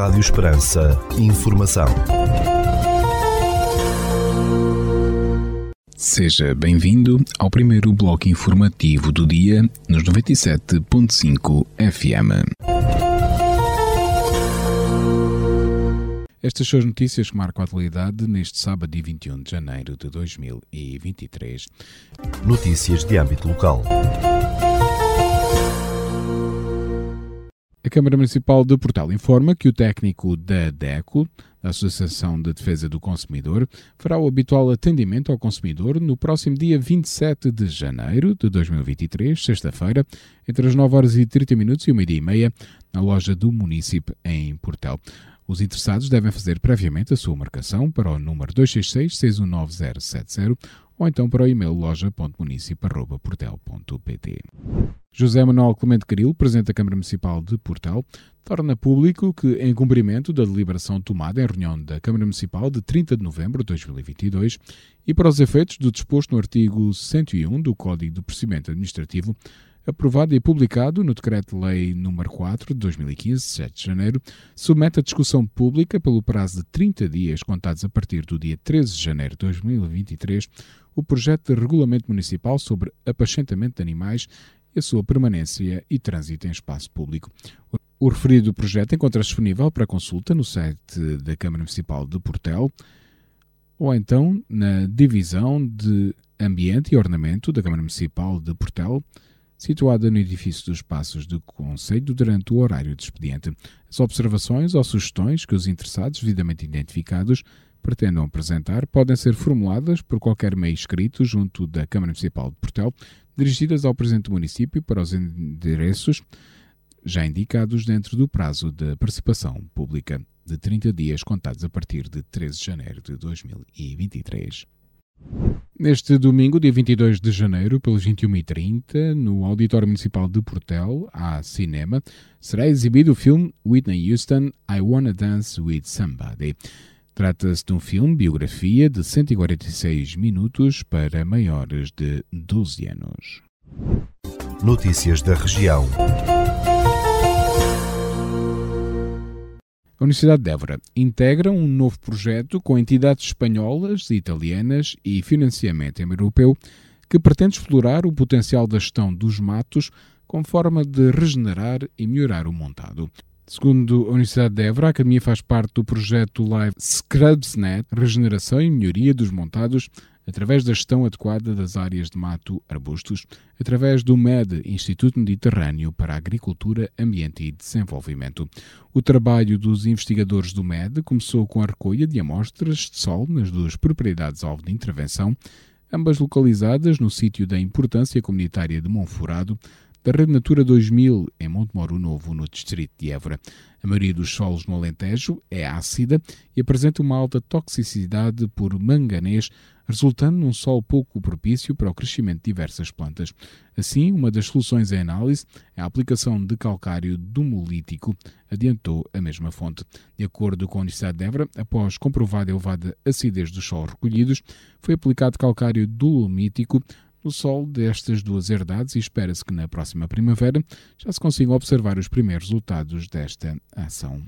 Rádio Esperança. Informação. Seja bem-vindo ao primeiro bloco informativo do dia nos 97.5 FM. Estas são as notícias que marcam a atualidade neste sábado, dia 21 de janeiro de 2023. Notícias de âmbito local. A Câmara Municipal de Portal informa que o técnico da DECO, da Associação de Defesa do Consumidor, fará o habitual atendimento ao consumidor no próximo dia 27 de janeiro de 2023, sexta-feira, entre as 9 horas e 30 minutos e 1 e meia, na loja do município em Portel. Os interessados devem fazer previamente a sua marcação para o número 266 619070 ou então para o e-mail loja.municip.portel.pt. José Manuel Clemente Caril, Presidente da Câmara Municipal de Portel, torna público que, em cumprimento da deliberação tomada em reunião da Câmara Municipal de 30 de novembro de 2022 e para os efeitos do disposto no artigo 101 do Código de Procedimento Administrativo, aprovado e publicado no Decreto-Lei nº 4 de 2015, 7 de janeiro, submete a discussão pública pelo prazo de 30 dias contados a partir do dia 13 de janeiro de 2023 o projeto de regulamento municipal sobre apacentamento de animais e a sua permanência e trânsito em espaço público. O referido projeto encontra-se disponível para consulta no site da Câmara Municipal de Portel ou então na Divisão de Ambiente e Ornamento da Câmara Municipal de Portel, situada no edifício dos Passos do Conselho durante o horário de expediente. As observações ou sugestões que os interessados, devidamente identificados, pretendam apresentar podem ser formuladas por qualquer meio escrito junto da Câmara Municipal de Portel, dirigidas ao Presidente do Município para os endereços já indicados dentro do prazo de participação pública de 30 dias contados a partir de 13 de janeiro de 2023. Neste domingo, dia 22 de janeiro, pelas 21h30, no Auditório Municipal de Portel, há cinema, será exibido o filme Whitney Houston, I Wanna Dance With Somebody. Trata-se de um filme biografia de 146 minutos para maiores de 12 anos. Notícias da região. A Universidade de Évora integra um novo projeto com entidades espanholas e italianas e financiamento europeu que pretende explorar o potencial da gestão dos matos como forma de regenerar e melhorar o montado. Segundo a Universidade de Évora, a Academia faz parte do projeto Live ScrubsNet, regeneração e melhoria dos montados através da gestão adequada das áreas de mato arbustos, através do MED, Instituto Mediterrâneo para Agricultura, Ambiente e Desenvolvimento. O trabalho dos investigadores do MED começou com a recolha de amostras de sol nas duas propriedades-alvo de intervenção, ambas localizadas no sítio da importância comunitária de Monforado, da Rede Natura 2000 em Montemoro Novo, no distrito de Évora. A maioria dos solos no Alentejo é ácida e apresenta uma alta toxicidade por manganês, resultando num solo pouco propício para o crescimento de diversas plantas. Assim, uma das soluções em análise é a aplicação de calcário dumolítico, adiantou a mesma fonte. De acordo com a Universidade de Évora, após comprovada elevada acidez dos solos recolhidos, foi aplicado calcário dolomítico no solo destas duas herdades e espera-se que na próxima primavera já se consigam observar os primeiros resultados desta ação.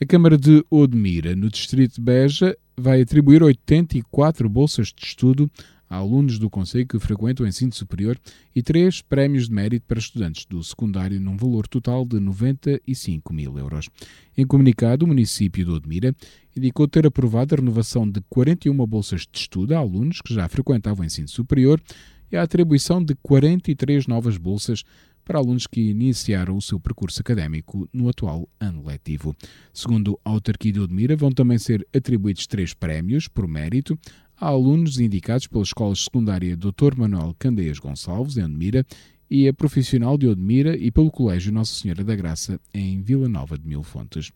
A Câmara de Odmira, no distrito de Beja, vai atribuir 84 bolsas de estudo alunos do Conselho que frequentam o ensino superior e três prémios de mérito para estudantes do secundário num valor total de 95 mil euros. Em comunicado, o município de Odmira indicou ter aprovado a renovação de 41 bolsas de estudo a alunos que já frequentavam o ensino superior e a atribuição de 43 novas bolsas para alunos que iniciaram o seu percurso académico no atual ano letivo. Segundo a autarquia de Odmira, vão também ser atribuídos três prémios por mérito a alunos indicados pela Escola Secundária Dr. Manuel Candeias Gonçalves, em Odmira, e a Profissional de Odmira e pelo Colégio Nossa Senhora da Graça, em Vila Nova de Mil Fontes.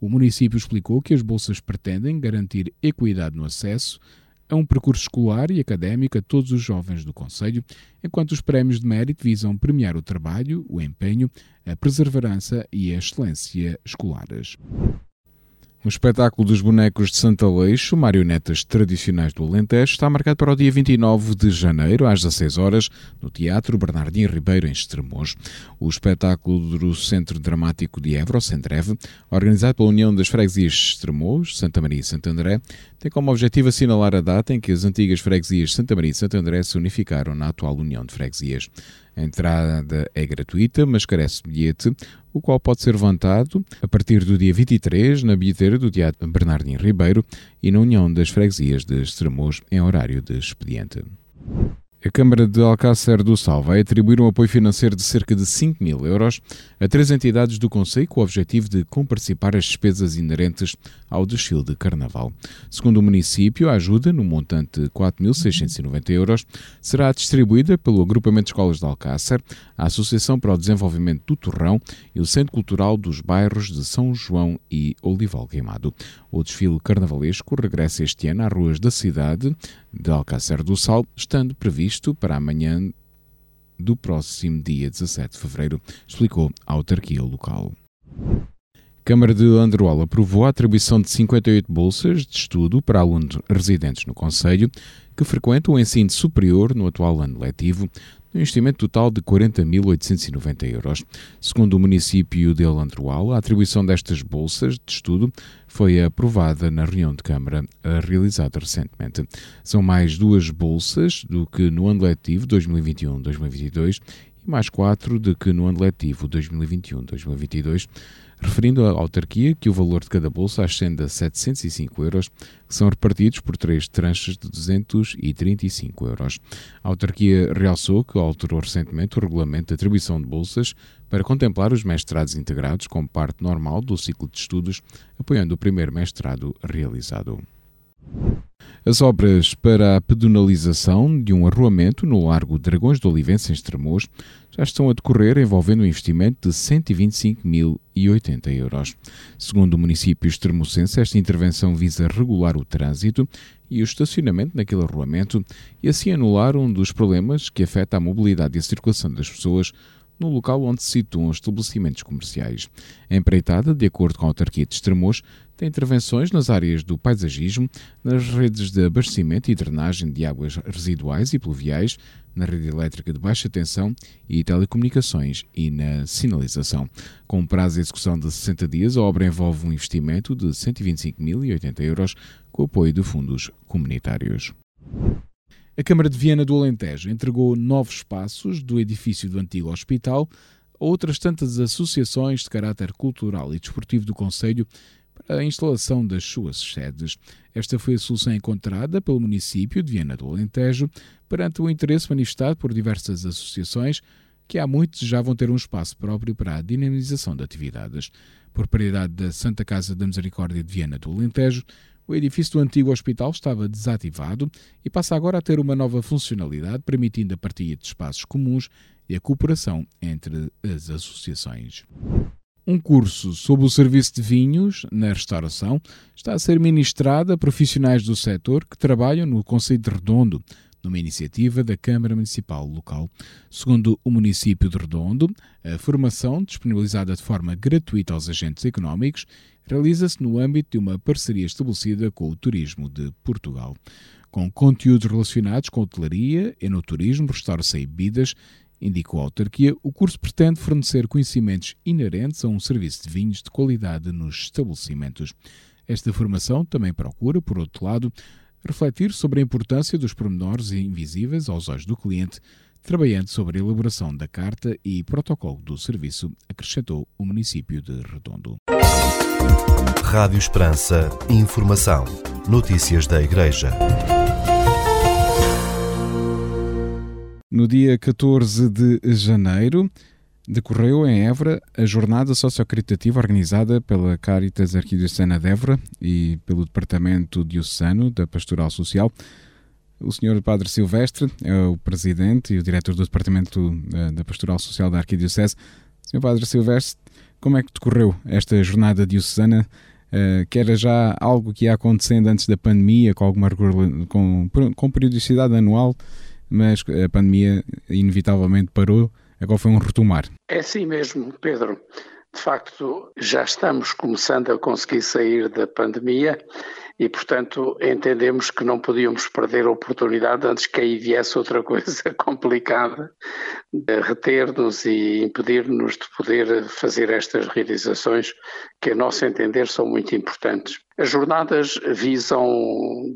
O município explicou que as bolsas pretendem garantir equidade no acesso a um percurso escolar e académico a todos os jovens do Conselho, enquanto os prémios de mérito visam premiar o trabalho, o empenho, a perseverança e a excelência escolares. O espetáculo dos bonecos de Santa Leixo, marionetas tradicionais do Alentejo, está marcado para o dia 29 de janeiro, às 16 horas, no Teatro Bernardinho Ribeiro, em Estremoz. O espetáculo do Centro Dramático de Évora, Centreve, organizado pela União das Freguesias de Estremoz, Santa Maria e Santo André, tem como objetivo assinalar a data em que as antigas freguesias Santa Maria e Santo André se unificaram na atual União de Freguesias. A entrada é gratuita, mas carece de bilhete, o qual pode ser levantado a partir do dia 23 na bilheteira do Teatro Bernardino Ribeiro e na União das Freguesias de Estremoz em horário de expediente. A Câmara de Alcácer do Sal vai atribuir um apoio financeiro de cerca de 5 mil euros a três entidades do Conselho com o objetivo de comparticipar as despesas inerentes ao desfile de Carnaval. Segundo o município, a ajuda, no montante de 4.690 euros, será distribuída pelo Agrupamento de Escolas de Alcácer, a Associação para o Desenvolvimento do Torrão e o Centro Cultural dos Bairros de São João e Olival Queimado. O desfile carnavalesco regressa este ano às ruas da cidade de Alcácer do Sal, estando previsto para amanhã do próximo dia 17 de fevereiro, explicou a autarquia local. Câmara de Androal aprovou a atribuição de 58 bolsas de estudo para alunos residentes no Conselho que frequentam o ensino superior no atual ano letivo, no investimento total de 40.890 euros. Segundo o município de Alandroal, a atribuição destas bolsas de estudo foi aprovada na reunião de Câmara realizada recentemente. São mais duas bolsas do que no ano letivo 2021-2022 e mais quatro do que no ano letivo 2021-2022 referindo à autarquia que o valor de cada bolsa ascende a 705 euros, que são repartidos por três tranches de 235 euros. A autarquia realçou que alterou recentemente o regulamento de atribuição de bolsas para contemplar os mestrados integrados como parte normal do ciclo de estudos, apoiando o primeiro mestrado realizado. As obras para a pedonalização de um arruamento no Largo Dragões do Olivense, em Estremoz, já estão a decorrer envolvendo um investimento de 125.080 euros. Segundo o município extremocense, esta intervenção visa regular o trânsito e o estacionamento naquele arruamento e assim anular um dos problemas que afeta a mobilidade e a circulação das pessoas no local onde se situam os estabelecimentos comerciais. A empreitada, de acordo com a autarquia de Estremoz, tem intervenções nas áreas do paisagismo, nas redes de abastecimento e drenagem de águas residuais e pluviais, na rede elétrica de baixa tensão e telecomunicações e na sinalização. Com prazo de execução de 60 dias, a obra envolve um investimento de 125.080 euros com apoio de fundos comunitários. A Câmara de Viana do Alentejo entregou novos espaços do edifício do antigo hospital a outras tantas associações de caráter cultural e desportivo do Conselho para a instalação das suas sedes. Esta foi a solução encontrada pelo município de Viana do Alentejo perante o interesse manifestado por diversas associações que há muito desejavam ter um espaço próprio para a dinamização de atividades. Propriedade da Santa Casa da Misericórdia de Viana do Alentejo, o edifício do antigo hospital estava desativado e passa agora a ter uma nova funcionalidade, permitindo a partilha de espaços comuns e a cooperação entre as associações. Um curso sobre o serviço de vinhos na restauração está a ser ministrado a profissionais do setor que trabalham no Conselho de Redondo, numa iniciativa da Câmara Municipal local. Segundo o município de Redondo, a formação, disponibilizada de forma gratuita aos agentes económicos, realiza-se no âmbito de uma parceria estabelecida com o Turismo de Portugal. Com conteúdos relacionados com hotelaria, enoturismo, restauração e bebidas, Indicou a autarquia, o curso pretende fornecer conhecimentos inerentes a um serviço de vinhos de qualidade nos estabelecimentos. Esta formação também procura, por outro lado, refletir sobre a importância dos pormenores invisíveis aos olhos do cliente, trabalhando sobre a elaboração da carta e protocolo do serviço, acrescentou o município de Redondo. Rádio Esperança. Informação. Notícias da Igreja. No dia 14 de janeiro, decorreu em Évora a jornada sociocaritativa organizada pela Caritas Arquidiocesana de Évora e pelo Departamento Diocesano da Pastoral Social. O Sr. Padre Silvestre é o presidente e o diretor do Departamento eh, da Pastoral Social da Arquidiocese. Sr. Padre Silvestre, como é que decorreu esta jornada diocesana, uh, que era já algo que ia acontecendo antes da pandemia, com, alguma, com, com periodicidade anual, mas a pandemia inevitavelmente parou, agora foi um retomar. É assim mesmo, Pedro. De facto, já estamos começando a conseguir sair da pandemia e, portanto, entendemos que não podíamos perder a oportunidade antes que aí viesse outra coisa complicada, de reter-nos e impedir-nos de poder fazer estas realizações que, a nosso entender, são muito importantes. As jornadas visam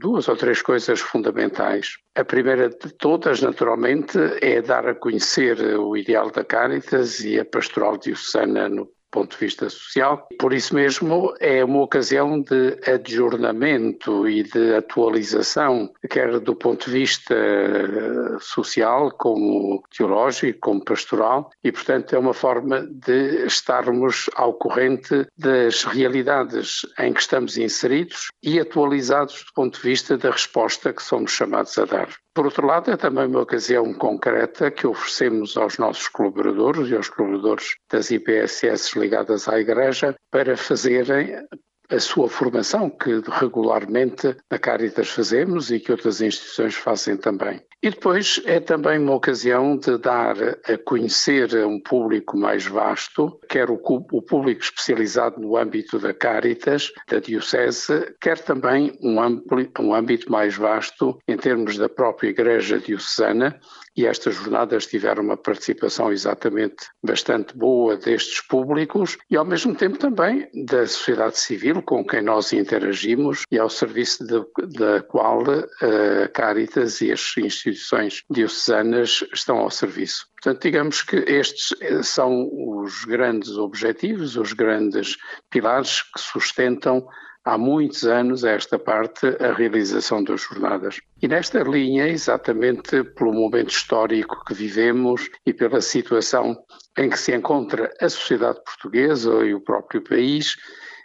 duas ou três coisas fundamentais. A primeira de todas, naturalmente, é dar a conhecer o ideal da Caritas e a pastoral diocesana no ponto de vista social. Por isso mesmo, é uma ocasião de adjornamento e de atualização, quer do ponto de vista eh, social, como teológico, como pastoral, e, portanto, é uma forma de estarmos ao corrente das realidades em que estamos inseridos e atualizados do ponto de vista da resposta que somos chamados a dar. Por outro lado, é também uma ocasião concreta que oferecemos aos nossos colaboradores e aos colaboradores das IPSS ligadas à Igreja para fazerem a sua formação, que regularmente na Caritas fazemos e que outras instituições fazem também. E depois é também uma ocasião de dar a conhecer a um público mais vasto, quer o, público especializado no âmbito da Caritas, da Diocese, quer também um âmbito mais vasto em termos da própria Igreja Diocesana, e estas jornadas tiveram uma participação exatamente bastante boa destes públicos e, ao mesmo tempo, também da sociedade civil com quem nós interagimos e ao serviço de, da qual a Caritas e as instituições diocesanas estão ao serviço. Portanto, digamos que estes são os grandes objetivos, os grandes pilares que sustentam há muitos anos a esta parte a realização das jornadas. E nesta linha, exatamente pelo momento histórico que vivemos e pela situação em que se encontra a sociedade portuguesa e o próprio país,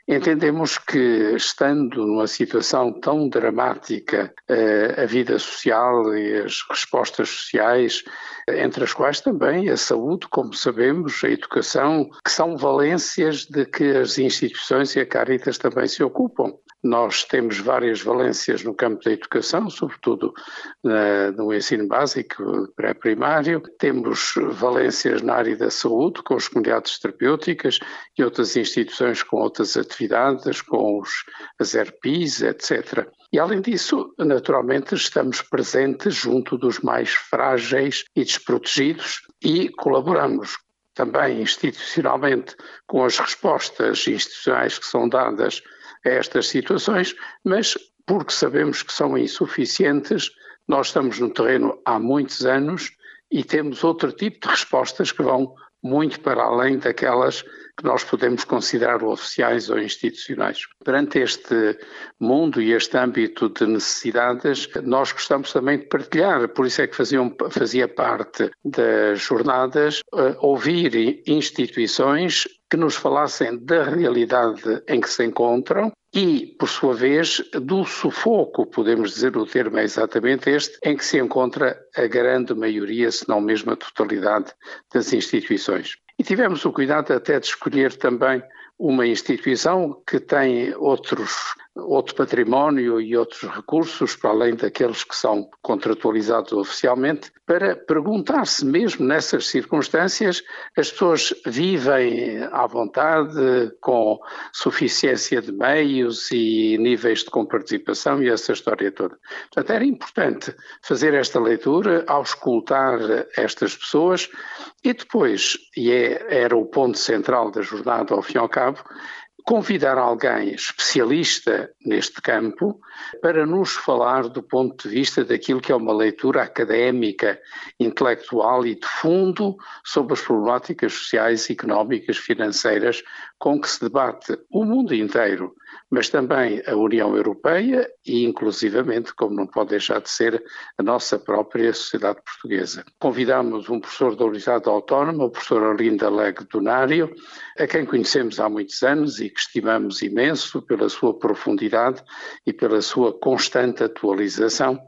Entendemos que, estando numa situação tão dramática, eh, a vida social e as respostas sociais, entre as quais também a saúde, como sabemos, a educação, que são valências de que as instituições e a Caritas também se ocupam. Nós temos várias valências no campo da educação, sobretudo no ensino básico, pré-primário. Temos valências na área da saúde, com as comunidades terapêuticas e outras instituições com outras atividades, com os, as ERPIs, etc. E, além disso, naturalmente, estamos presentes junto dos mais frágeis e desprotegidos e colaboramos também institucionalmente com as respostas institucionais que são dadas a estas situações, mas porque sabemos que são insuficientes, nós estamos no terreno há muitos anos e temos outro tipo de respostas que vão muito para além daquelas que nós podemos considerar oficiais ou institucionais. Perante este mundo e este âmbito de necessidades, nós gostamos também de partilhar, por isso é que faziam, fazia parte das jornadas uh, ouvir instituições que nos falassem da realidade em que se encontram e, por sua vez, do sufoco, podemos dizer o termo é exatamente este, em que se encontra a grande maioria, se não mesmo a totalidade das instituições. E tivemos o cuidado até de escolher também uma instituição que tem outros, outro património e outros recursos, para além daqueles que são contratualizados oficialmente, para perguntar se mesmo nessas circunstâncias as pessoas vivem à vontade, com suficiência de meios e níveis de comparticipação e essa história toda. Portanto, era importante fazer esta leitura, auscultar estas pessoas e depois, e é, era o ponto central da jornada ao fim e ao cabo, convidar alguém especialista neste campo para nos falar do ponto de vista daquilo que é uma leitura académica, intelectual e de fundo sobre as problemáticas sociais, económicas, financeiras com que se debate o mundo inteiro mas também a União Europeia e, inclusivamente, como não pode deixar de ser, a nossa própria sociedade portuguesa. Convidamos um professor da Universidade Autónoma, o professor Arlinda Leg Donário, a quem conhecemos há muitos anos e que estimamos imenso pela sua profundidade e pela sua constante atualização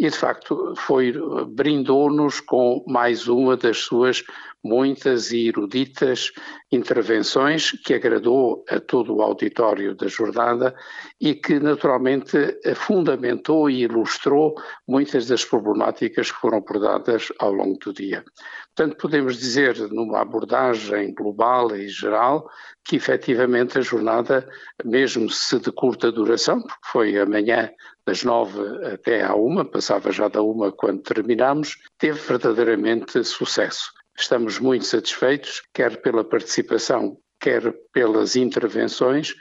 e de facto foi brindou-nos com mais uma das suas muitas e eruditas intervenções que agradou a todo o auditório da jornada e que naturalmente fundamentou e ilustrou muitas das problemáticas que foram abordadas ao longo do dia. Portanto, podemos dizer, numa abordagem global e geral, que efetivamente a jornada, mesmo se de curta duração, porque foi amanhã das nove até à uma, passava já da uma quando terminamos, teve verdadeiramente sucesso. Estamos muito satisfeitos, quer pela participação, quer pelas intervenções,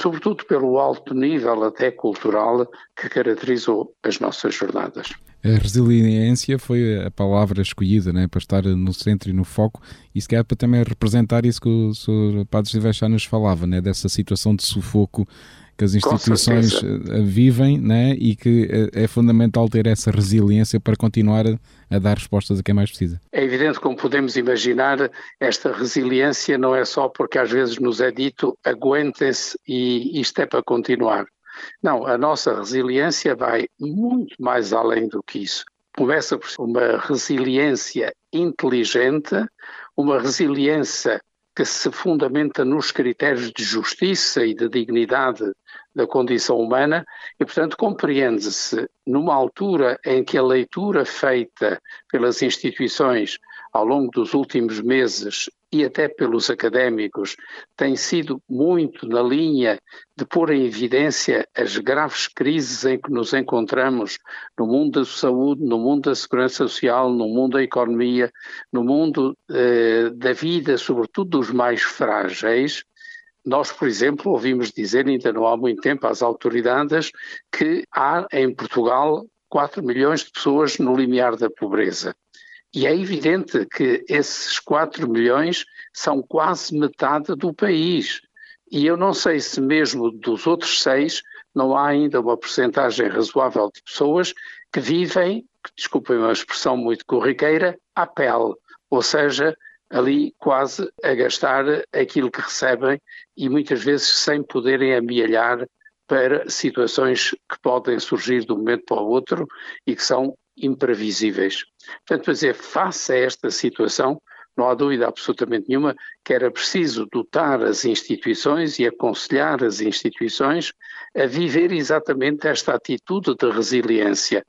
sobretudo pelo alto nível até cultural que caracterizou as nossas jornadas. A resiliência foi a palavra escolhida né, para estar no centro e no foco, e se calhar para também representar isso que o Sr. Padre Silvestre nos falava, né, dessa situação de sufoco que as instituições eh, vivem né, e que eh, é fundamental ter essa resiliência para continuar a, a, dar respostas a quem mais precisa. É evidente, como podemos imaginar, esta resiliência não é só porque às vezes nos é dito aguentem-se e isto é para continuar. Não, a nossa resiliência vai muito mais além do que isso. Começa por uma resiliência inteligente, uma resiliência que se fundamenta nos critérios de justiça e de dignidade da condição humana e, portanto, compreende-se numa altura em que a leitura feita pelas instituições ao longo dos últimos meses e até pelos académicos tem sido muito na linha de pôr em evidência as graves crises em que nos encontramos no mundo da saúde, no mundo da segurança social, no mundo da economia, no mundo eh, da vida, sobretudo dos mais frágeis, nós, por exemplo, ouvimos dizer, ainda não há muito tempo, às autoridades, que há em Portugal 4 milhões de pessoas no limiar da pobreza. E é evidente que esses 4 milhões são quase metade do país. E eu não sei se mesmo dos outros seis não há ainda uma porcentagem razoável de pessoas que vivem, desculpem uma expressão muito corriqueira, à pele, ou seja, ali quase a gastar aquilo que recebem e muitas vezes sem poderem amealhar para situações que podem surgir de um momento para o outro e que são imprevisíveis. Portanto, dizer, face a esta situação, não há dúvida absolutamente nenhuma que era preciso dotar as instituições e aconselhar as instituições a viver exatamente esta atitude de resiliência.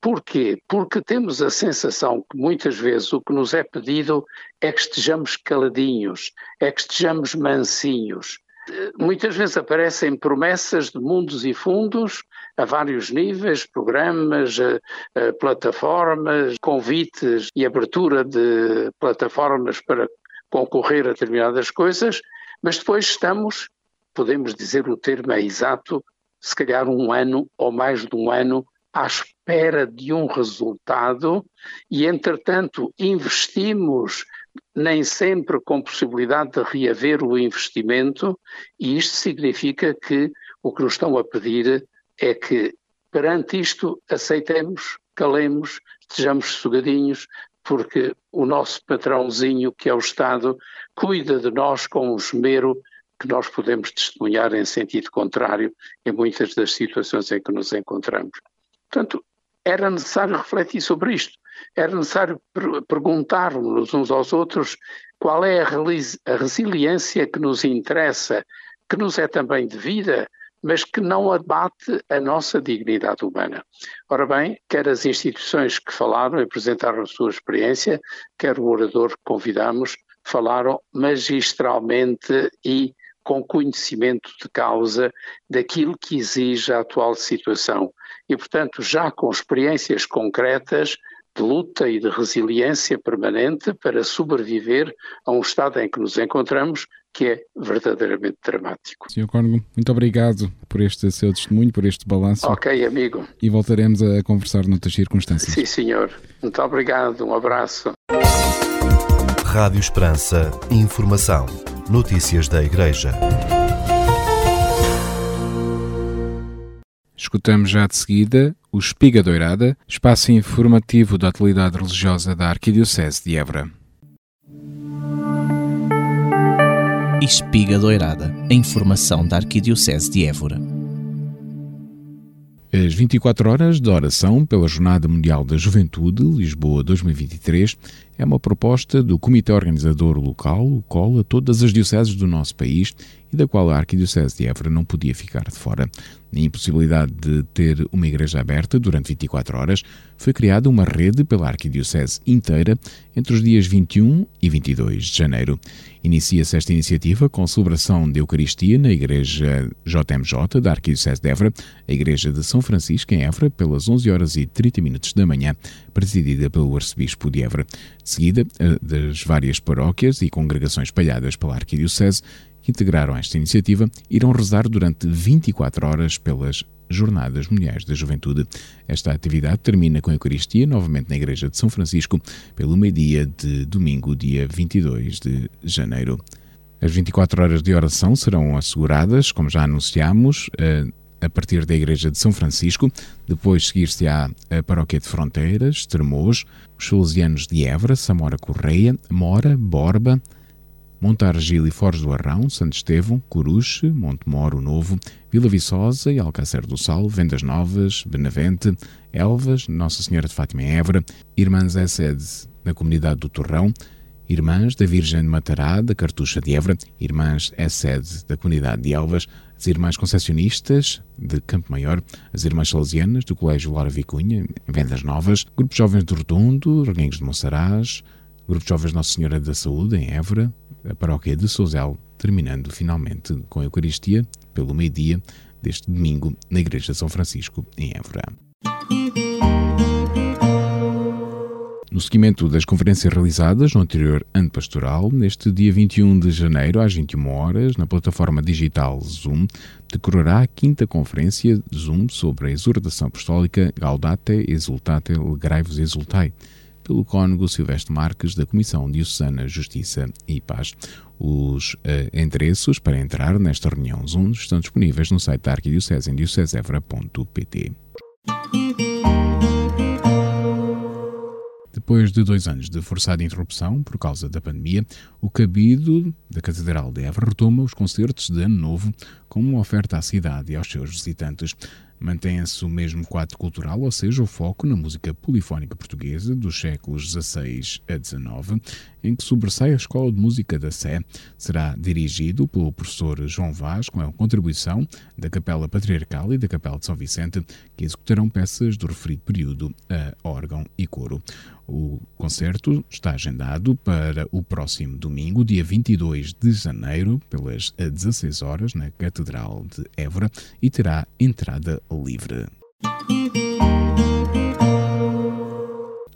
Porquê? Porque temos a sensação que muitas vezes o que nos é pedido é que estejamos caladinhos, é que estejamos mansinhos, muitas vezes aparecem promessas de mundos e fundos a vários níveis, programas, plataformas, convites e abertura de plataformas para concorrer a determinadas coisas, mas depois estamos, podemos dizer o termo é exato, se calhar um ano ou mais de um ano à espera de um resultado e, entretanto, investimos nem sempre com possibilidade de reaver o investimento, e isto significa que o que nos estão a pedir é que, perante isto, aceitemos, calemos, estejamos sugadinhos, porque o nosso patrãozinho, que é o Estado, cuida de nós com um esmero que nós podemos testemunhar em sentido contrário em muitas das situações em que nos encontramos. Portanto, era necessário refletir sobre isto. Era necessário per perguntarmos uns aos outros qual é a, a resiliência que nos interessa, que nos é também devida, mas que não abate a nossa dignidade humana. Ora bem, quer as instituições que falaram e apresentaram a sua experiência, quer o orador que convidamos, falaram magistralmente e com conhecimento de causa daquilo que exige a atual situação. E, portanto, já com experiências concretas de luta e de resiliência permanente para sobreviver a um estado em que nos encontramos que é verdadeiramente dramático. Sr. Cónigo, muito obrigado por este seu testemunho, por este balanço. Ok, amigo. E voltaremos a conversar noutras circunstâncias. Sim, senhor. Muito obrigado. Um abraço. Rádio Esperança. Informação. Notícias da Igreja. Escutamos já de seguida o Espiga Doirada, espaço informativo da atualidade religiosa da Arquidiocese de Évora. Espiga Doirada, a informação da Arquidiocese de Évora. As 24 horas de oração pela Jornada Mundial da Juventude, Lisboa 2023, é uma proposta do Comitê Organizador Local, o COL, a todas as dioceses do nosso país e da qual a Arquidiocese de Évora não podia ficar de fora. Na impossibilidade de ter uma igreja aberta durante 24 horas, foi criada uma rede pela Arquidiocese inteira entre os dias 21 e 22 de janeiro. Inicia-se esta iniciativa com a celebração de Eucaristia na Igreja JMJ da Arquidiocese de Évora, a Igreja de São Francisco em Évora, pelas 11 horas e 30 minutos da manhã, presidida pelo Arcebispo de Évora. Seguida, das várias paróquias e congregações espalhadas pela Arquidiocese, que integraram esta iniciativa irão rezar durante 24 horas pelas Jornadas Mundiais da Juventude. Esta atividade termina com a Eucaristia, novamente na Igreja de São Francisco, pelo meio-dia de domingo, dia 22 de janeiro. As 24 horas de oração serão asseguradas, como já anunciámos, eh, a partir da Igreja de São Francisco, depois seguir-se-á a Paróquia de Fronteiras, Termos, os Salesianos de Évora, Samora Correia, Mora, Borba, Montargil e Foz do Arrão, Santo Estevão, Coruche, Montemoro Novo, Vila Viçosa e Alcácer do Sal, Vendas Novas, Benavente, Elvas, Nossa Senhora de Fátima em Évora, Irmãs sede na comunidade do Torrão, Irmãs da Virgem de Matará, da Cartucha de Évora, Irmãs é sede da comunidade de Elvas, as Irmãs Concessionistas de Campo Maior, as Irmãs Salesianas do Colégio Laura Vicunha, em Vendas Novas, Grupo Jovens do Redondo, Reguengos de Monsaraz, Grupo Jovens Nossa Senhora da Saúde, em Évora, a paróquia de Souzel, terminando finalmente com a Eucaristia pelo meio-dia deste domingo na Igreja de São Francisco, em Évora. No seguimento das conferências realizadas no anterior ano pastoral, neste dia 21 de janeiro, às 21 horas, na plataforma digital Zoom, decorará a quinta conferência Zoom sobre a exortação apostólica Gaudate Exultate Legrai-vos Exultai, pelo cônego Silvestre Marques, da Comissão Diocesana Justiça e Paz. Os uh, endereços para entrar nesta reunião Zoom estão disponíveis no site da Arquidiocese em Depois de dois anos de forçada interrupção por causa da pandemia, o cabido da Catedral de Évora retoma os concertos de Ano Novo como uma oferta à cidade e aos seus visitantes. Mantém-se o mesmo quadro cultural, ou seja, o foco na música polifónica portuguesa dos séculos XVI a XIX, em que sobressai a Escola de Música da Sé. Será dirigido pelo professor João Vaz, com a contribuição da Capela Patriarcal e da Capela de São Vicente, que executarão peças do referido período a órgão e coro. O concerto está agendado para o próximo domingo, dia 22 de janeiro, pelas 16 horas, na Catedral de Évora, e terá entrada livre.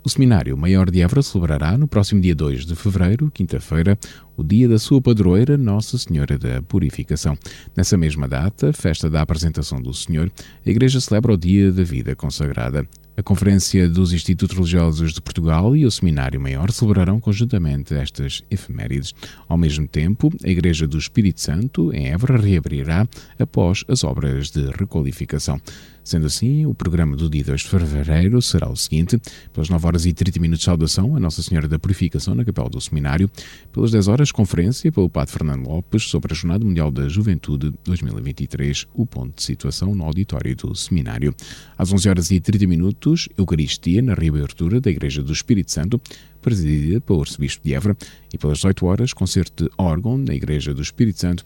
O Seminário Maior de Évora celebrará no próximo dia 2 de fevereiro, quinta-feira, o dia da sua padroeira Nossa Senhora da Purificação. Nessa mesma data, festa da apresentação do Senhor, a Igreja celebra o Dia da Vida Consagrada. A Conferência dos Institutos Religiosos de Portugal e o Seminário Maior celebrarão conjuntamente estas efemérides. Ao mesmo tempo, a Igreja do Espírito Santo, em Évora, reabrirá após as obras de requalificação. Sendo assim, o programa do dia 2 de fevereiro será o seguinte: pelas 9 horas e 30 minutos saudação a Nossa Senhora da Purificação na Capela do Seminário, pelas 10 horas conferência pelo Padre Fernando Lopes sobre a Jornada Mundial da Juventude 2023, o ponto de situação no auditório do Seminário. Às 11 horas e 30 minutos, Eucaristia na reabertura da Igreja do Espírito Santo, presidida pelo Arcebispo de Évora, e pelas 18 horas, concerto de órgão na Igreja do Espírito Santo,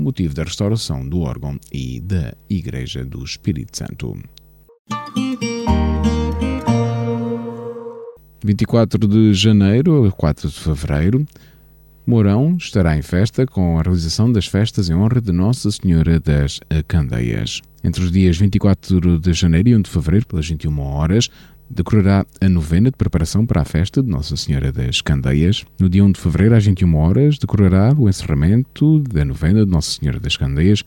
motivo da restauração do órgão e da Igreja do Espírito Santo. 24 de janeiro a 4 de fevereiro, Mourão estará em festa com a realização das festas em honra de Nossa Senhora das Candeias. Entre os dias 24 de janeiro e 1 de fevereiro, pelas 21 horas, decorará a novena de preparação para a festa de Nossa Senhora das Candeias. No dia 1 de fevereiro, às 21 horas, decorará o encerramento da novena de Nossa Senhora das Candeias.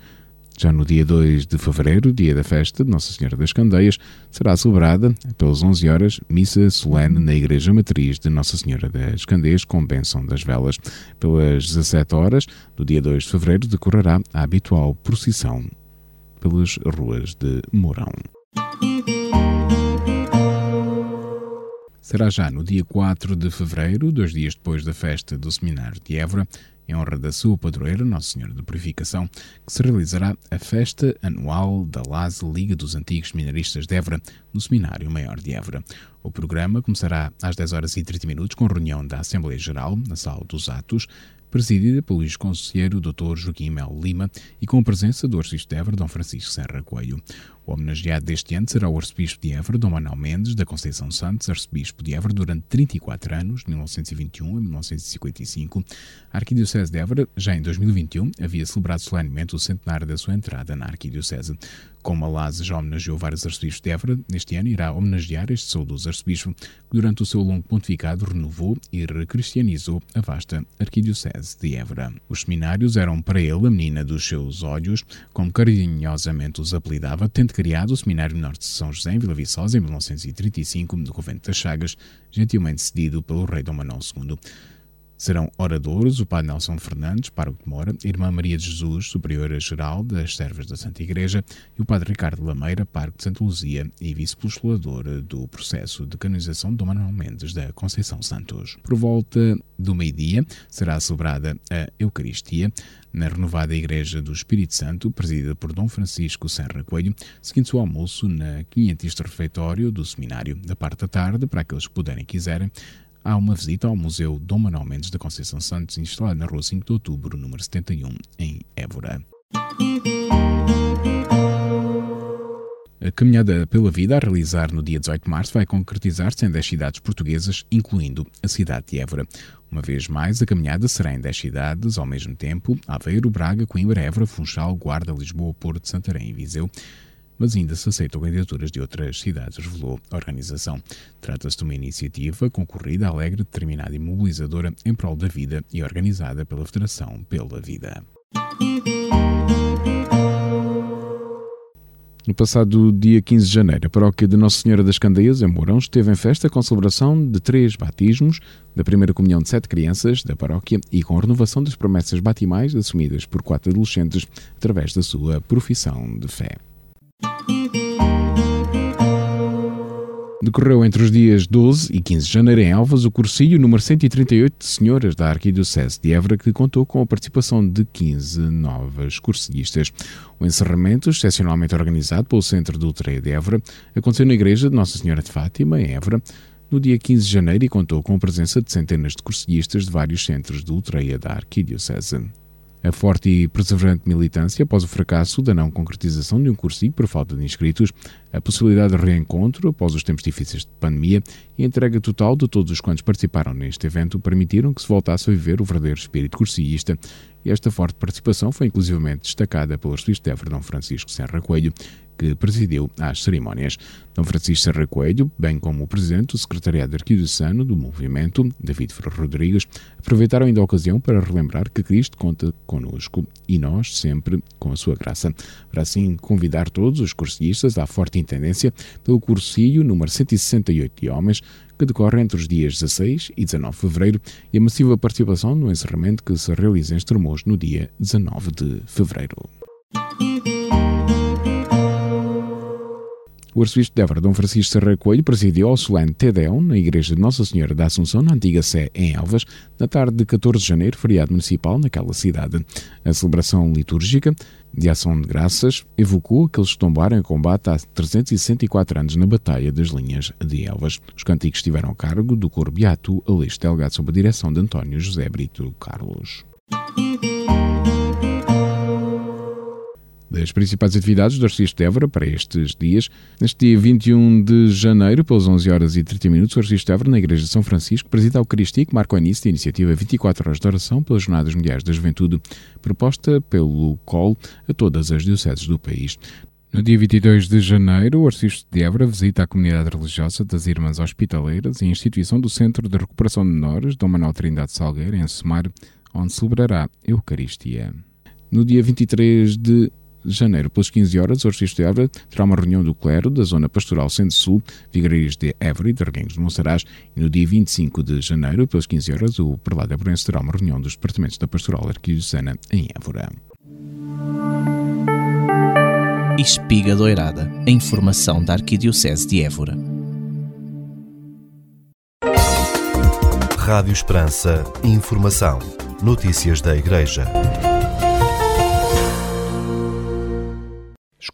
Já no dia 2 de fevereiro, dia da festa de Nossa Senhora das Candeias, será celebrada, pelas 11 horas, missa solene na Igreja Matriz de Nossa Senhora das Candeias, com bênção das velas. Pelas 17 horas, do dia 2 de fevereiro, decorrerá a habitual procissão pelas ruas de Mourão. Será já no dia 4 de fevereiro, dois dias depois da festa do Seminário de Évora, em honra da sua padroeira, Nossa Senhora da Purificação, que se realizará a festa anual da LASE Liga dos Antigos Minaristas de Évora, no Seminário Maior de Évora. O programa começará às 10 horas e 30 minutos com reunião da Assembleia Geral, na Sala dos Atos, presidida pelo ex-conselheiro Dr. Joaquim Mel Lima e com a presença do arcebispo de Évora, Dom Francisco Serra Coelho. O homenageado deste ano será o arcebispo de Évora, Dom Manuel Mendes, da Conceição Santos, arcebispo de Évora durante 34 anos, de 1921 a 1955. A Arquidiocese de Évora, já em 2021, havia celebrado solenemente o centenário da sua entrada na Arquidiocese. Como a LASE já homenageou vários arcebispos de Évora, neste ano irá homenagear este saudoso arcebispo, que durante o seu longo pontificado renovou e recristianizou a vasta Arquidiocese de Évora. Os seminários eram para ele a menina dos seus olhos, como carinhosamente os apelidava, tendo criado o Seminário Menor de São José em Vila Viçosa em 1935, no Convento das Chagas, gentilmente cedido pelo rei Dom Manuel II. Serão oradores o Padre Nelson Fernandes, Pároco de Mora, Irmã Maria de Jesus, Superiora-Geral das Servas da Santa Igreja, e o Padre Ricardo Lameira, Parque de Santa Luzia e vice-postulador do processo de canonização de Dom Manuel Mendes da Conceição Santos. Por volta do meio-dia será celebrada a Eucaristia na renovada Igreja do Espírito Santo, presidida por Dom Francisco Serra Coelho, seguindo o almoço na quinhentista refeitório do seminário. Da parte da tarde, para aqueles que puderem e quiserem, há uma visita ao Museu Dom Manuel Mendes da Conceição Santos, instalado na Rua 5 de Outubro, número 71, em Évora. A caminhada pela vida a realizar no dia 18 de março vai concretizar-se em 10 cidades portuguesas, incluindo a cidade de Évora. Uma vez mais, a caminhada será em 10 cidades ao mesmo tempo: Aveiro, Braga, Coimbra, Évora, Funchal, Guarda, Lisboa, Porto, Santarém e Viseu mas ainda se aceitam candidaturas de outras cidades, revelou a organização. Trata-se de uma iniciativa concorrida, alegre, determinada e mobilizadora em prol da vida e organizada pela Federação pela Vida. No passado dia 15 de janeiro, a paróquia de Nossa Senhora das Candeias, em Mourão, esteve em festa com a celebração de três batismos, da primeira comunhão de sete crianças da paróquia e com a renovação das promessas batimais assumidas por quatro adolescentes através da sua profissão de fé. Decorreu entre os dias 12 e 15 de janeiro em Elvas o cursilho número 138 de senhoras da Arquidiocese de Évora, que contou com a participação de 15 novas cursilhistas. O encerramento, excepcionalmente organizado pelo Centro de Ultraia de Évora, aconteceu na Igreja de Nossa Senhora de Fátima, em Évora, no dia 15 de janeiro e contou com a presença de centenas de cursilhistas de vários centros de Ultraia da Arquidiocese. A forte e perseverante militância após o fracasso da não concretização de um cursinho por falta de inscritos, a possibilidade de reencontro após os tempos difíceis de pandemia e a entrega total de todos os quantos participaram neste evento permitiram que se voltasse a viver o verdadeiro espírito cursista e esta forte participação foi inclusivamente destacada pelo arcebispo Dom Francisco Serra Coelho, que presidiu as cerimónias. Dom Francisco Serra Coelho, bem como o presidente do secretariado arquidiocesano do movimento, David Ferreira Rodrigues, aproveitaram ainda a ocasião para relembrar que Cristo conta conosco e nós sempre com a sua graça. Para assim convidar todos os cursilhistas à forte intendência pelo cursilho número 168 de homens que decorre entre os dias 16 e 19 de fevereiro e a massiva participação no encerramento que se realiza em Estremoz no dia 19 de fevereiro. O arcebispo de Évora, Dom Francisco Serra Coelho, presidiu ao solene Tedeum na Igreja de Nossa Senhora da Assunção, na antiga Sé, em Elvas, na tarde de 14 de janeiro, feriado municipal naquela cidade. A celebração litúrgica de ação de graças evocou aqueles que tombaram em combate há 364 anos na Batalha das Linhas de Elvas. Os cânticos estiveram a cargo do coro Beato Aleixo Delgado sob a direção de António José Brito Carlos. Das principais atividades do Arcebispo de Évora para estes dias. Neste dia 21 de janeiro, pelas 11 horas e 30 minutos, o Arcebispo de Évora, na Igreja de São Francisco, presida a Eucaristia que marca o início da iniciativa 24 Horas de Oração pelas Jornadas Mundiais da Juventude, proposta pelo COL a todas as dioceses do país. No dia 22 de janeiro, o Arcebispo de Évora visita a comunidade religiosa das Irmãs Hospitaleiras e a instituição do Centro de Recuperação de Menores, Dom Manuel Trindade Salgueiro, em Semar, onde celebrará Eucaristia. No dia 23 de de janeiro, pelas 15 horas, o Arcebispo de Évora terá uma reunião do clero da Zona Pastoral Centro-Sul, Vigararias de Évora e de Reguengos de Monsaraz, e no dia 25 de janeiro, pelas 15 horas, o Prelado Évora terá uma reunião dos departamentos da Pastoral Arquidiocesana em Évora. Espiga Doirada, a informação da Arquidiocese de Évora. Rádio Esperança, informação Notícias da Igreja.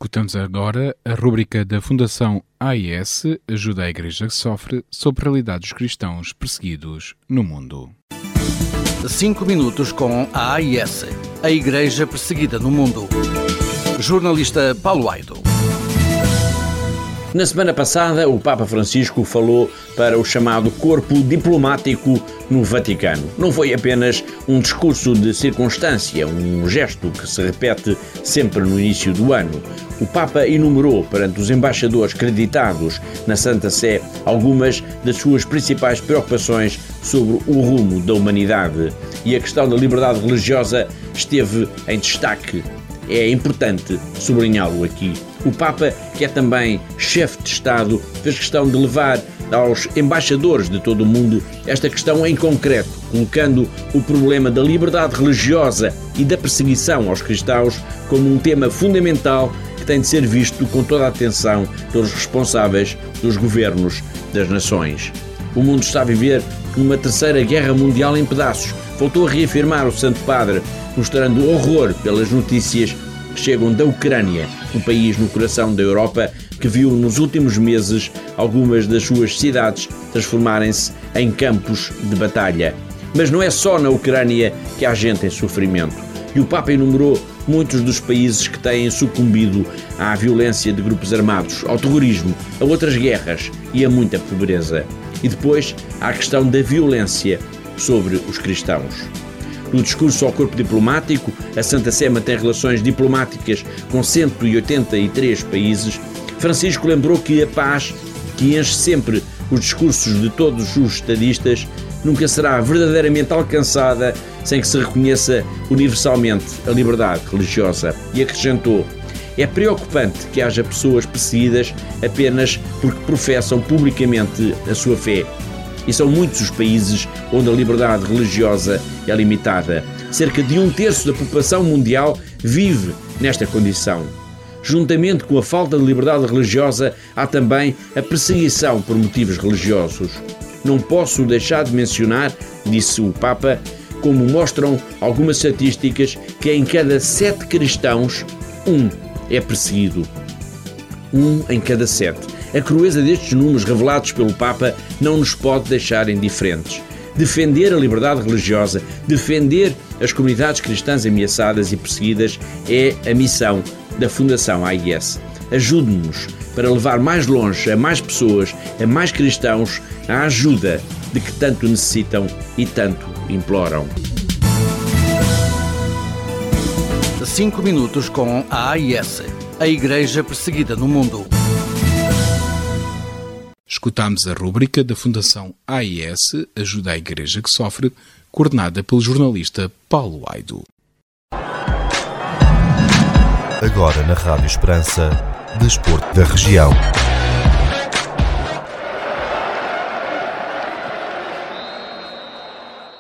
Escutamos agora a rúbrica da Fundação AIS Ajuda a Igreja que Sofre sobre a realidade dos cristãos perseguidos no mundo. 5 minutos com a AIS, a Igreja Perseguida no Mundo. Jornalista Paulo Aido. Na semana passada, o Papa Francisco falou para o chamado corpo diplomático no Vaticano. Não foi apenas um discurso de circunstância, um gesto que se repete sempre no início do ano. O Papa enumerou perante os embaixadores creditados na Santa Sé algumas das suas principais preocupações sobre o rumo da humanidade. E a questão da liberdade religiosa esteve em destaque. É importante sublinhá-lo aqui. O Papa, que é também chefe de Estado, fez questão de levar aos embaixadores de todo o mundo esta questão em concreto, colocando o problema da liberdade religiosa e da perseguição aos cristãos como um tema fundamental que tem de ser visto com toda a atenção pelos responsáveis dos governos das nações. O mundo está a viver uma terceira guerra mundial em pedaços. Voltou a reafirmar o Santo Padre, mostrando horror pelas notícias chegam da Ucrânia, um país no coração da Europa que viu nos últimos meses algumas das suas cidades transformarem-se em campos de batalha. Mas não é só na Ucrânia que há gente em sofrimento. E o Papa enumerou muitos dos países que têm sucumbido à violência de grupos armados, ao terrorismo, a outras guerras e a muita pobreza. E depois há a questão da violência sobre os cristãos. No discurso ao corpo diplomático, a Santa Sé mantém relações diplomáticas com 183 países. Francisco lembrou que a paz, que enche sempre os discursos de todos os estadistas, nunca será verdadeiramente alcançada sem que se reconheça universalmente a liberdade religiosa. E acrescentou: é preocupante que haja pessoas perseguidas apenas porque professam publicamente a sua fé. E são muitos os países onde a liberdade religiosa é limitada. Cerca de um terço da população mundial vive nesta condição. Juntamente com a falta de liberdade religiosa, há também a perseguição por motivos religiosos. Não posso deixar de mencionar, disse o Papa, como mostram algumas estatísticas, que em cada sete cristãos, um é perseguido. Um em cada sete. A crueza destes números revelados pelo Papa não nos pode deixar indiferentes. Defender a liberdade religiosa, defender as comunidades cristãs ameaçadas e perseguidas é a missão da Fundação AIS. Ajude-nos para levar mais longe a mais pessoas, a mais cristãos, a ajuda de que tanto necessitam e tanto imploram. 5 minutos com a AIS, a Igreja Perseguida no Mundo. Escutámos a rúbrica da Fundação AIS Ajuda a Igreja que Sofre, coordenada pelo jornalista Paulo Aido. Agora na Rádio Esperança, Desporto da Região.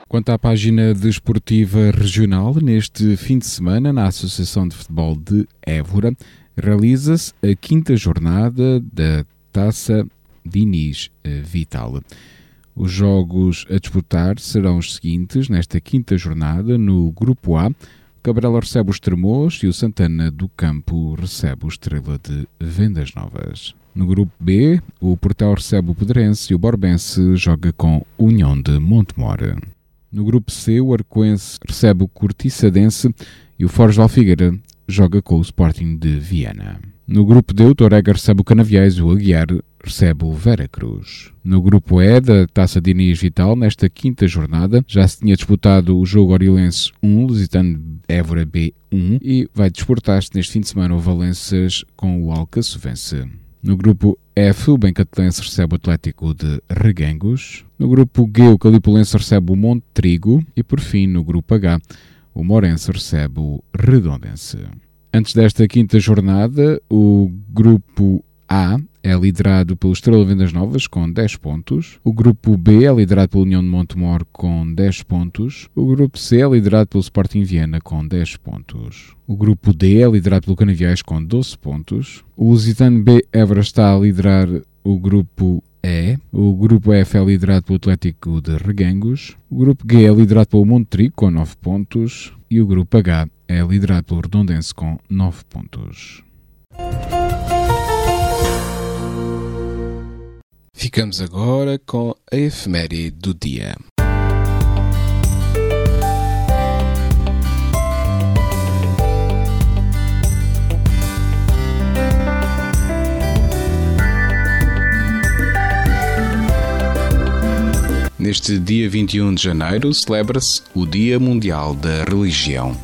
Quanto à página desportiva regional, neste fim de semana, na Associação de Futebol de Évora, realiza-se a quinta jornada da Taça Diniz Vital. Os jogos a disputar serão os seguintes: nesta quinta jornada, no Grupo A, Cabrela recebe os Termos e o Santana do Campo recebe o Estrela de Vendas Novas. No grupo B, o Portel recebe o Pedrense e o Borbense joga com União de Montemor. No grupo C, o Arcoense recebe o Cortiçadense e o Forge Alfigueira joga com o Sporting de Viana. No grupo D, o Torega recebe o Canaviais o Aguiar recebe o Vera Cruz. No grupo E da Taça de Inês Vital, nesta quinta jornada, já se tinha disputado o jogo Oriolense 1, Lusitano Évora B1 e vai disputar-se neste fim de semana o Valenças com o Alcaçovense. No grupo F, o Bencatelense recebe o Atlético de Reguengos. No grupo G, o Calipolense recebe o Monte Trigo. E por fim, no grupo H, o Morense recebe o Redondense. Antes desta quinta jornada, o grupo A é liderado pelo Estrela Vendas Novas com 10 pontos. O grupo B é liderado pela União de Montemor com 10 pontos. O grupo C é liderado pelo Sporting Viana com 10 pontos. O grupo D é liderado pelo Canaviais com 12 pontos. O Lusitano B Évora está a liderar o grupo E. O grupo F é liderado pelo Atlético de Reguengos. O grupo G é liderado pelo Montrigo com 9 pontos. E o grupo H é liderado pelo Redondense com 9 pontos. Ficamos agora com a efeméride do dia. Neste dia 21 de janeiro celebra-se o Dia Mundial da Religião.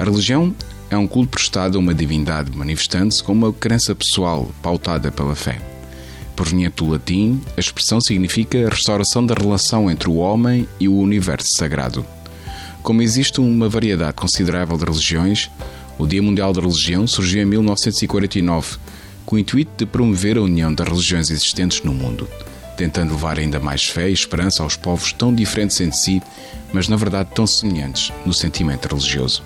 A religião é um culto prestado a uma divindade manifestando-se como uma crença pessoal pautada pela fé. Proveniente do latim, a expressão significa a restauração da relação entre o homem e o universo sagrado. Como existe uma variedade considerável de religiões, o Dia Mundial da Religião surgiu em 1949, com o intuito de promover a união das religiões existentes no mundo tentando levar ainda mais fé e esperança aos povos tão diferentes entre si, mas na verdade tão semelhantes no sentimento religioso.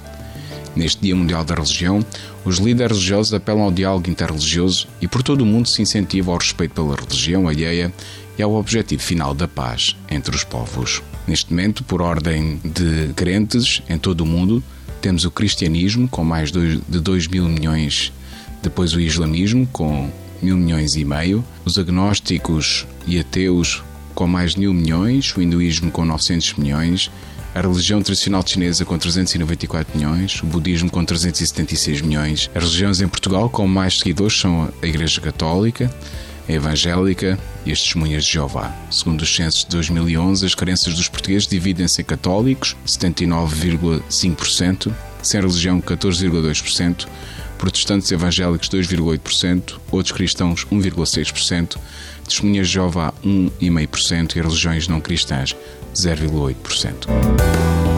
Neste Dia Mundial da Religião, os líderes religiosos apelam ao diálogo interreligioso e por todo o mundo se incentiva ao respeito pela religião alheia e ao objetivo final da paz entre os povos. Neste momento, por ordem de crentes em todo o mundo, temos o cristianismo com mais de 2 mil milhões, depois o islamismo com mil milhões e meio, os agnósticos e ateus com mais de mil milhões, o hinduísmo com 900 milhões, a religião tradicional chinesa com 394 milhões, o budismo com 376 milhões. As religiões em Portugal com mais seguidores são a Igreja Católica, a Evangélica e as Testemunhas de Jeová. Segundo os censos de 2011, as crenças dos portugueses dividem-se em católicos, 79,5%, sem religião, 14,2%, protestantes evangélicos 2,8%, outros cristãos 1,6%, testemunhas de Jeová 1,5% e religiões não cristãs 0,8%.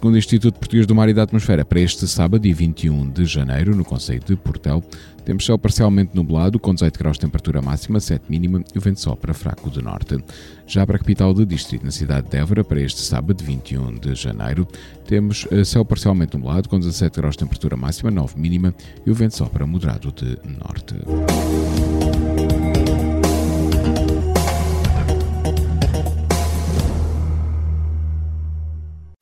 Segundo o Instituto Português do Mar e da Atmosfera, para este sábado, dia 21 de janeiro, no Conselho de Portel, temos céu parcialmente nublado, com 18 graus de temperatura máxima, 7 mínima e o vento sopra fraco de norte. Já para a capital do distrito, na cidade de Évora, para este sábado, 21 de janeiro, temos eh, céu parcialmente nublado, com 17 graus de temperatura máxima, 9 mínima e o vento sopra moderado de norte.